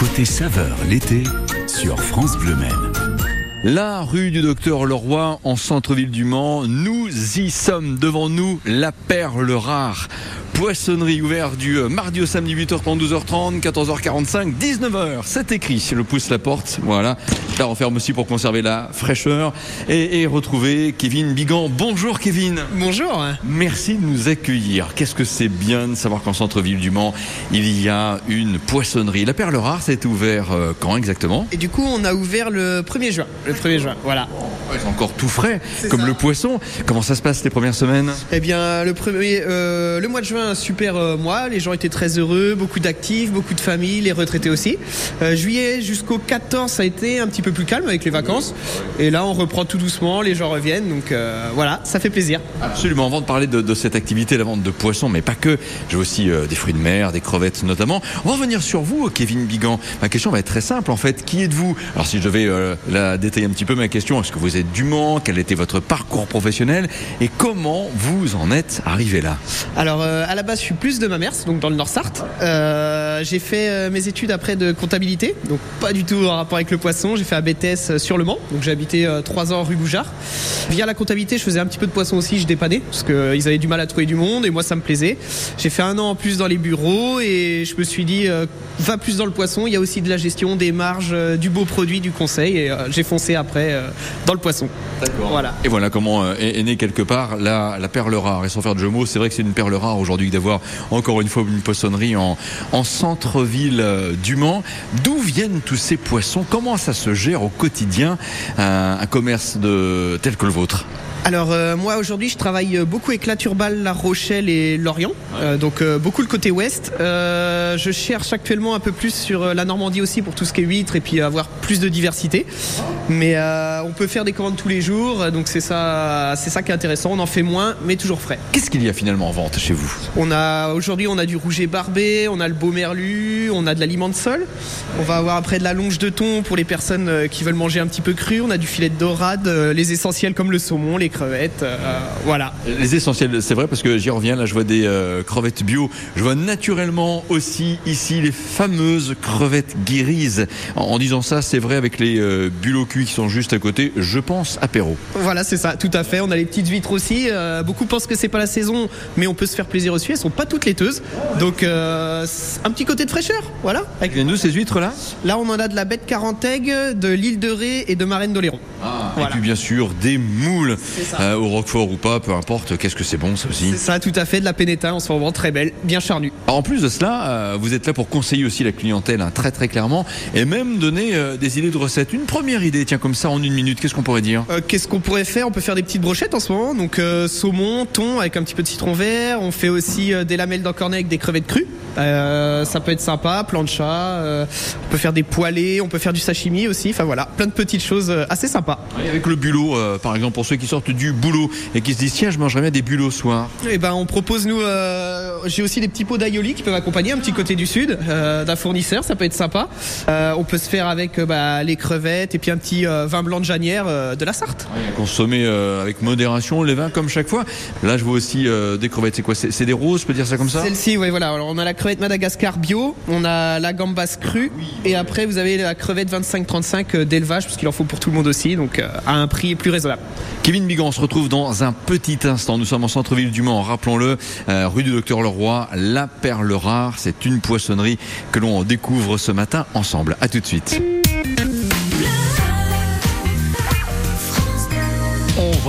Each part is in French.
Côté saveur l'été sur France Bleu Maine. La rue du Docteur Leroy en centre-ville du Mans, nous y sommes devant nous la perle rare poissonnerie ouvert du euh, mardi au samedi 8h30, 12h30, 14h45, 19h. C'est écrit. Je pousse la porte. Voilà. La referme aussi pour conserver la fraîcheur et, retrouver Kevin Bigan. Bonjour Kevin. Bonjour. Merci de nous accueillir. Qu'est-ce que c'est bien de savoir qu'en centre-ville du Mans, il y a une poissonnerie. La perle rare, c'est ouvert euh, quand exactement? Et du coup, on a ouvert le 1er juin. Le 1er juin, voilà. c'est encore tout frais, comme le poisson. Comment ça se passe les premières semaines? Eh bien, le, premier, euh, le mois de juin, un super euh, mois. Les gens étaient très heureux, beaucoup d'actifs, beaucoup de familles, les retraités aussi. Euh, juillet jusqu'au 14, ça a été un petit peu plus calme avec les vacances. Et là, on reprend tout doucement, les gens reviennent. Donc euh, voilà, ça fait plaisir. Absolument. Avant de parler de, cette activité, la vente de poissons, mais pas que. J'ai aussi des fruits de mer, des crevettes notamment. On va revenir sur vous, Kevin Bigan. Ma question va être très simple en fait. Qui êtes-vous? Alors si je devais la détailler un petit peu, ma question, est-ce que vous êtes du Mans? Quel était votre parcours professionnel? Et comment vous en êtes arrivé là? Alors à la base, je suis plus de ma mère, donc dans le Nord-Sarthe. Euh, j'ai fait euh, mes études après de comptabilité, donc pas du tout en rapport avec le poisson. J'ai fait BTS sur le Mans, donc j'ai habité euh, trois ans rue Boujard. Via la comptabilité, je faisais un petit peu de poisson aussi, je dépannais, parce qu'ils avaient du mal à trouver du monde et moi ça me plaisait. J'ai fait un an en plus dans les bureaux et je me suis dit, va plus dans le poisson, il y a aussi de la gestion, des marges, du beau produit, du conseil et j'ai foncé après dans le poisson. Voilà. Et voilà comment est, né quelque part la, la perle rare. Et sans faire de jeu mots, c'est vrai que c'est une perle rare aujourd'hui d'avoir encore une fois une poissonnerie en, centre-ville euh, du Mans. D'où viennent tous ces poissons? Comment ça se gère au quotidien un, commerce de, tel que le vôtre alors euh, moi aujourd'hui je travaille beaucoup avec La Turbale, La Rochelle et Lorient, euh, donc beaucoup le côté ouest. je cherche actuellement un peu plus sur la Normandie aussi pour tout ce qui est huîtres et puis avoir plus de diversité. Mais on peut faire des commandes tous les jours, donc c'est ça, c'est ça qui est intéressant. On en fait moins, mais toujours frais. Qu'est-ce qu'il y a finalement en vente chez vous? On a aujourd'hui on a du rouget barbé, on a le beau merlu, on a de l'aliment de sol. On va avoir après de la longe de thon pour les personnes qui veulent manger un petit peu cru. On a du filet de dorade, les essentiels comme le saumon, les crevettes, euh, voilà. Les essentiels, c'est vrai parce que j'y reviens là, je vois des euh, crevettes bio. Je vois naturellement aussi ici les fameuses crevettes guérises. En, disant ça, c'est vrai avec les euh, bulots cuits qui sont juste à côté. Je pense apéro. Voilà, c'est ça, tout à fait. On a les petites huîtres aussi. beaucoup pensent que c'est pas la saison, mais on peut se faire plaisir aussi. Elles sont pas toutes laiteuses, donc un petit côté de fraîcheur, voilà. Avec nous ces huîtres là Là, on en a de la bête carantègue, de l'île de Ré et de Marraine d'Oléron. Ah, Et puis bien sûr des moules euh, au roquefort ou pas, peu importe. Qu'est-ce que c'est bon ça aussi C'est ça, tout à fait, de la pénéta en ce moment très belle, bien charnue. en plus de cela, euh, vous êtes là pour conseiller aussi la clientèle hein, très très clairement et même donner euh, des idées de recettes. Une première idée, tiens comme ça en une minute, qu'est-ce qu'on pourrait dire Qu'est-ce qu'on pourrait faire? On peut faire des petites brochettes en ce moment, donc saumon, thon avec un petit peu de citron vert. On fait aussi des lamelles d'encornet avec des crevettes crues. ça peut être sympa, plancha. on peut faire des poêlés, on peut faire du sashimi aussi. Enfin voilà, plein de petites choses assez sympas. Avec le bulot, par exemple, pour ceux qui sortent du boulot et qui se disent tiens je mangerais bien des bulots ce soir. Eh ben on propose nous euh, j'ai aussi des petits pots d'aïoli qui peuvent accompagner un petit côté du sud euh, d'un fournisseur ça peut être sympa. Euh, on peut se faire avec bah, les crevettes et puis un petit vin blanc de Janière de la Sarthe. Consommer avec modération les vins comme chaque fois. Là je vois aussi des crevettes. C'est quoi? C'est des roses je peux dire ça comme ça? Celle-ci oui voilà. Alors on a la crevette Madagascar bio on a la gambas crue et après vous avez la crevette 25-35 d'élevage parce qu'il en faut pour tout le monde aussi donc à un prix plus raisonnable Kevin Bigan, on se retrouve dans un petit instant. Nous sommes en centre-ville du Mans, rappelons-le, euh, rue du Docteur Leroy, La Perle Rare. C'est une poissonnerie que l'on découvre ce matin ensemble. À tout de suite.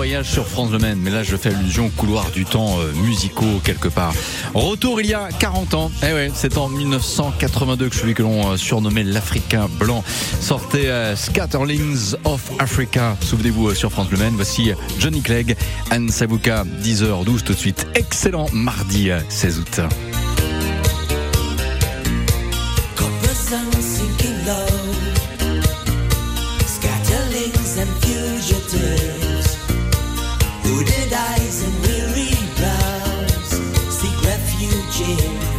Voyage sur France Le mais là je fais allusion au couloir du temps euh, musicaux quelque part. Retour il y a 40 ans, eh c'est en 1982 que celui que l'on euh, surnommait l'Africain blanc sortait euh, Scatterlings of Africa. Souvenez-vous sur France Le Maine, voici Johnny Clegg, Anne Sabuka, 10h12 tout de suite. Excellent mardi 16 août. wasted eyes and weary brows seek refuge in.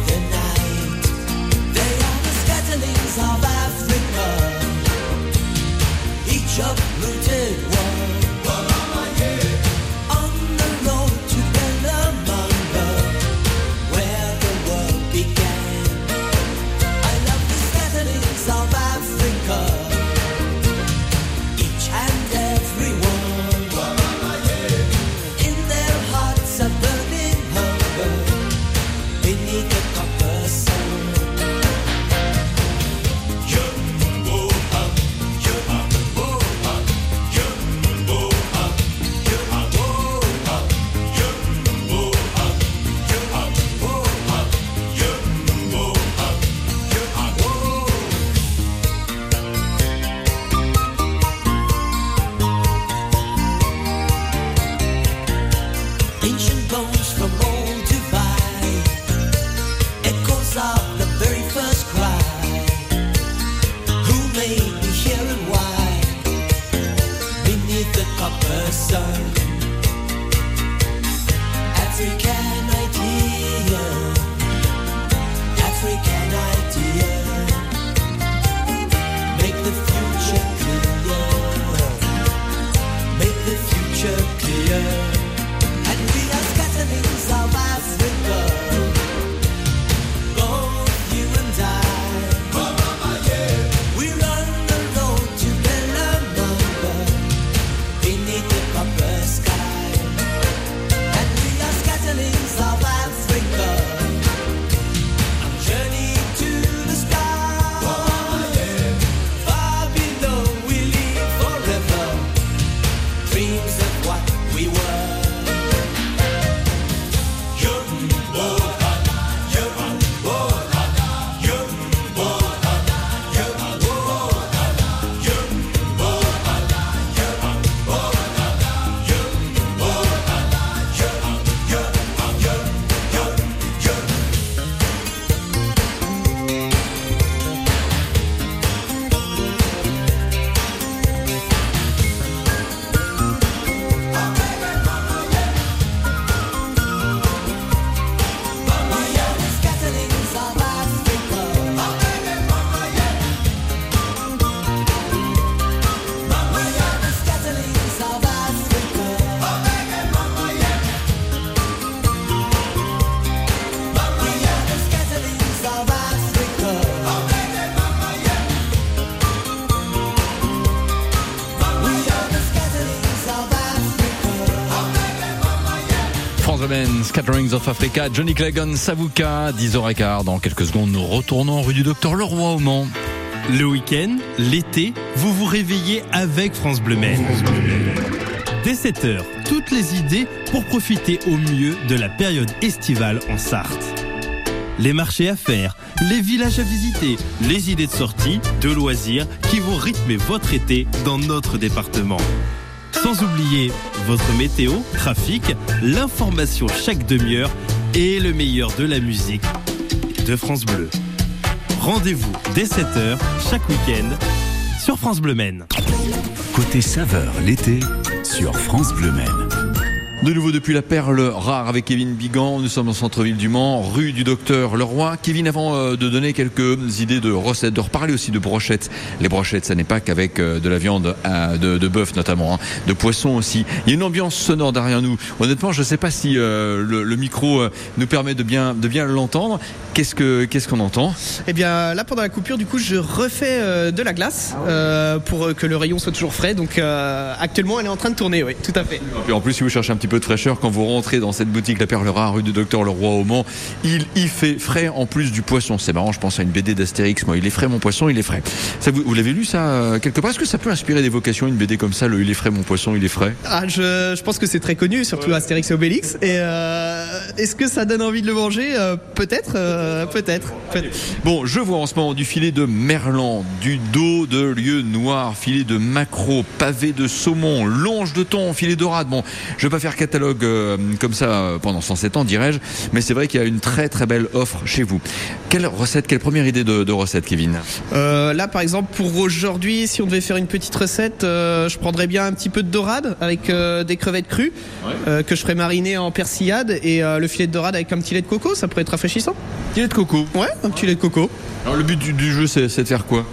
other side Scatterings of Africa, Johnny Cleggon, Savuka, 10h15. Dans quelques secondes, nous retournons rue du Docteur Leroy au Mans. Le week-end, l'été, vous vous réveillez avec France Bleu. Dès 7h, toutes les idées pour profiter au mieux de la période estivale en Sarthe. Les marchés à faire, les villages à visiter, les idées de sortie, de loisirs qui vont rythmer votre été dans notre département. Sans oublier votre météo, trafic, l'information chaque demi-heure et le meilleur de la musique de France Bleu. Rendez-vous dès 7h chaque week-end sur France Bleu Maine. Côté saveur l'été sur France Bleu Maine. De nouveau depuis la perle rare avec Kevin Bigan, nous sommes au centre-ville du Mans, rue du Docteur Leroy. Kevin, avant euh, de donner quelques idées de recettes, de reparler aussi de brochettes. Les brochettes, ça n'est pas qu'avec euh, de la viande euh, de, de bœuf notamment, hein, de poisson aussi. Il y a une ambiance sonore derrière nous. Honnêtement, je ne sais pas si le, micro nous permet de bien, de bien l'entendre. Qu'est-ce que qu'est-ce qu'on entend? Eh bien, là pendant la coupure, du coup, je refais de la glace pour que le rayon soit toujours frais. Donc actuellement, elle est en train de tourner, oui, tout à fait. Et en plus, si vous cherchez un petit peu de fraîcheur quand vous rentrez dans cette boutique La Perle Rare, rue du Docteur Leroy au Mans. Il y fait frais en plus du poisson. C'est marrant, je pense à une BD d'Astérix. Moi, il est frais mon poisson, il est frais. Ça, vous, l'avez lu ça euh, quelque part? Est-ce que ça peut inspirer des vocations, une BD comme ça, le Il est frais mon poisson, il est frais? Ah, je, pense que c'est très connu, surtout Astérix et Obélix. Et euh, est-ce que ça donne envie de le manger? Euh, Peut-être, peut-être. bon, je vois en ce moment du filet de merlan, du dos de lieu noir, filet de maquereau, pavé de saumon, longe de thon, filet dorade. Bon, je vais pas faire catalogue euh, comme ça euh, pendant 107 ans, dirais-je, mais c'est vrai qu'il y a une très très belle offre chez vous. Quelle recette, quelle première idée de, recette, Kevin? Euh, Là, par exemple, pour aujourd'hui, si on devait faire une petite recette, je prendrais bien un petit peu de dorade avec des crevettes crues que je ferais mariner en persillade et le filet de dorade avec un petit lait de coco, ça pourrait être rafraîchissant. Petit lait de coco Ouais, un petit lait de coco. Alors le but du, jeu, c'est de faire quoi?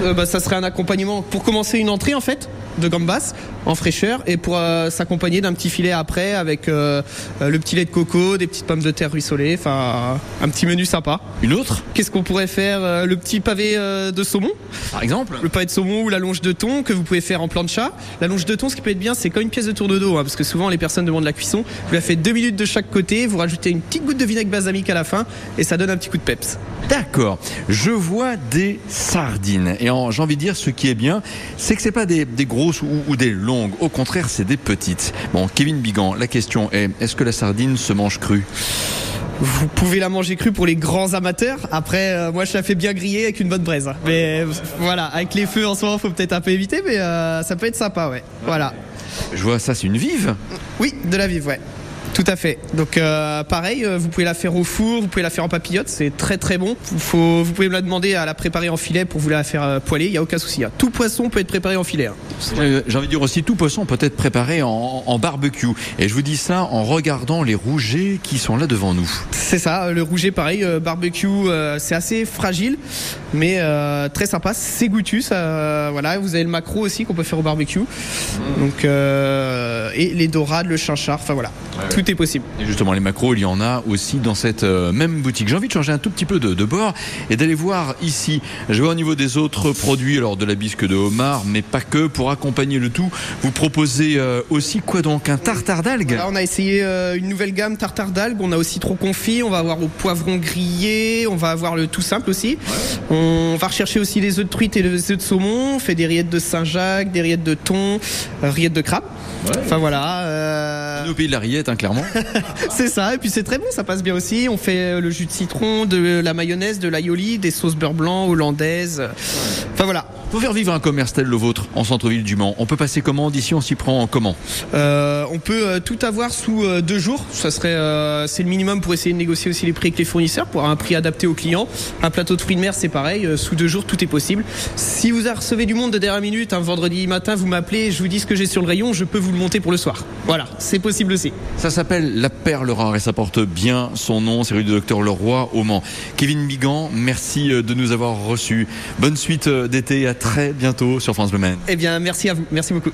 Bah, Ça serait un accompagnement pour commencer une entrée en fait de gambas en fraîcheur et pour euh, s'accompagner d'un petit filet après avec euh, euh, le petit lait de coco, des petites pommes de terre ruissolées, enfin un petit menu sympa. Une autre? Qu'est-ce qu'on pourrait faire Le petit pavé de saumon, par exemple. Le pavé de saumon ou la longe de thon que vous pouvez faire en plancha. La longe de thon, ce qui peut être bien, c'est comme une pièce de tour de dos, hein, parce que souvent les personnes demandent la cuisson. Vous la faites deux minutes de chaque côté, vous rajoutez une petite goutte de vinaigre balsamique à la fin et ça donne un petit coup de peps. D'accord. Je vois des sardines et j'ai envie de dire ce qui est bien, c'est que c'est pas des, des grosses ou, des longues. Au contraire, c'est des petites. Bon, Kevin Bigan, la question est est-ce que la sardine se mange crue vous pouvez la manger crue pour les grands amateurs. Après, euh, moi, je la fais bien griller avec une bonne braise. Mais voilà, avec les feux en ce moment, faut peut-être un peu éviter, mais euh, ça peut être sympa, ouais. Voilà. Je vois ça, c'est une vive. Oui, de la vive, ouais. Tout à fait. Donc euh, pareil, euh, vous pouvez la faire au four, vous pouvez la faire en papillote, c'est très très bon. Faut, vous pouvez me la demander à la préparer en filet pour vous la faire euh, poêler, il n'y a aucun souci. hein. Tout poisson peut être préparé en filet. hein. Euh, J'ai envie de dire aussi, tout poisson peut être préparé en, en barbecue. Et je vous dis ça en regardant les rougets qui sont là devant nous. C'est ça, le rouget pareil, euh, barbecue, c'est assez fragile, mais très sympa, c'est goûtu. Ça, voilà, vous avez le macro aussi qu'on peut faire au barbecue. Donc euh, et les dorades, le chinchard, enfin voilà, tout est possible. Et justement, les macros, il y en a aussi dans cette euh, même boutique. J'ai envie de changer un tout petit peu de, de bord et d'aller voir ici. Je vois au niveau des autres produits, alors de la bisque de homard, mais pas que. Pour accompagner le tout, vous proposez euh, aussi quoi donc Un tartare d'algues? Là, on a essayé euh, une nouvelle gamme tartare d'algues. On a aussi trop confit. On va avoir au poivron grillé. On va avoir le tout simple aussi. On va rechercher aussi les œufs de truite et les œufs de saumon. On fait des rillettes de Saint-Jacques, des rillettes de thon, rillettes de crabe. Enfin voilà. euh, Au pays de la rillette, hein, clairement. c'est ça. Et puis c'est très bon. Ça passe bien aussi. On fait euh, le jus de citron, de la mayonnaise, de l'aioli, des sauces beurre blanc hollandaises. Enfin voilà. Pour faire vivre un commerce tel le vôtre en centre-ville du Mans, on peut passer comment D'ici, on s'y prend comment Euh, on peut euh, tout avoir sous euh, deux jours. Ça serait, c'est le minimum pour essayer de négocier aussi les prix avec les fournisseurs pour avoir un prix adapté aux clients. Un plateau de fruits de mer, c'est pareil. sous deux jours, tout est possible. Si vous recevez du monde de dernière minute, un vendredi matin, vous m'appelez, je vous dis ce que j'ai sur le rayon, je peux vous le monter pour le soir. Voilà, c'est possible aussi. Ça s'appelle La Perle Rare et ça porte bien son nom. C'est rue du Docteur Leroy au Mans. Kevin Bigan, merci de nous avoir reçus. Bonne suite d'été à très bientôt sur France Bleu Maine. Eh bien, merci à vous. Merci beaucoup.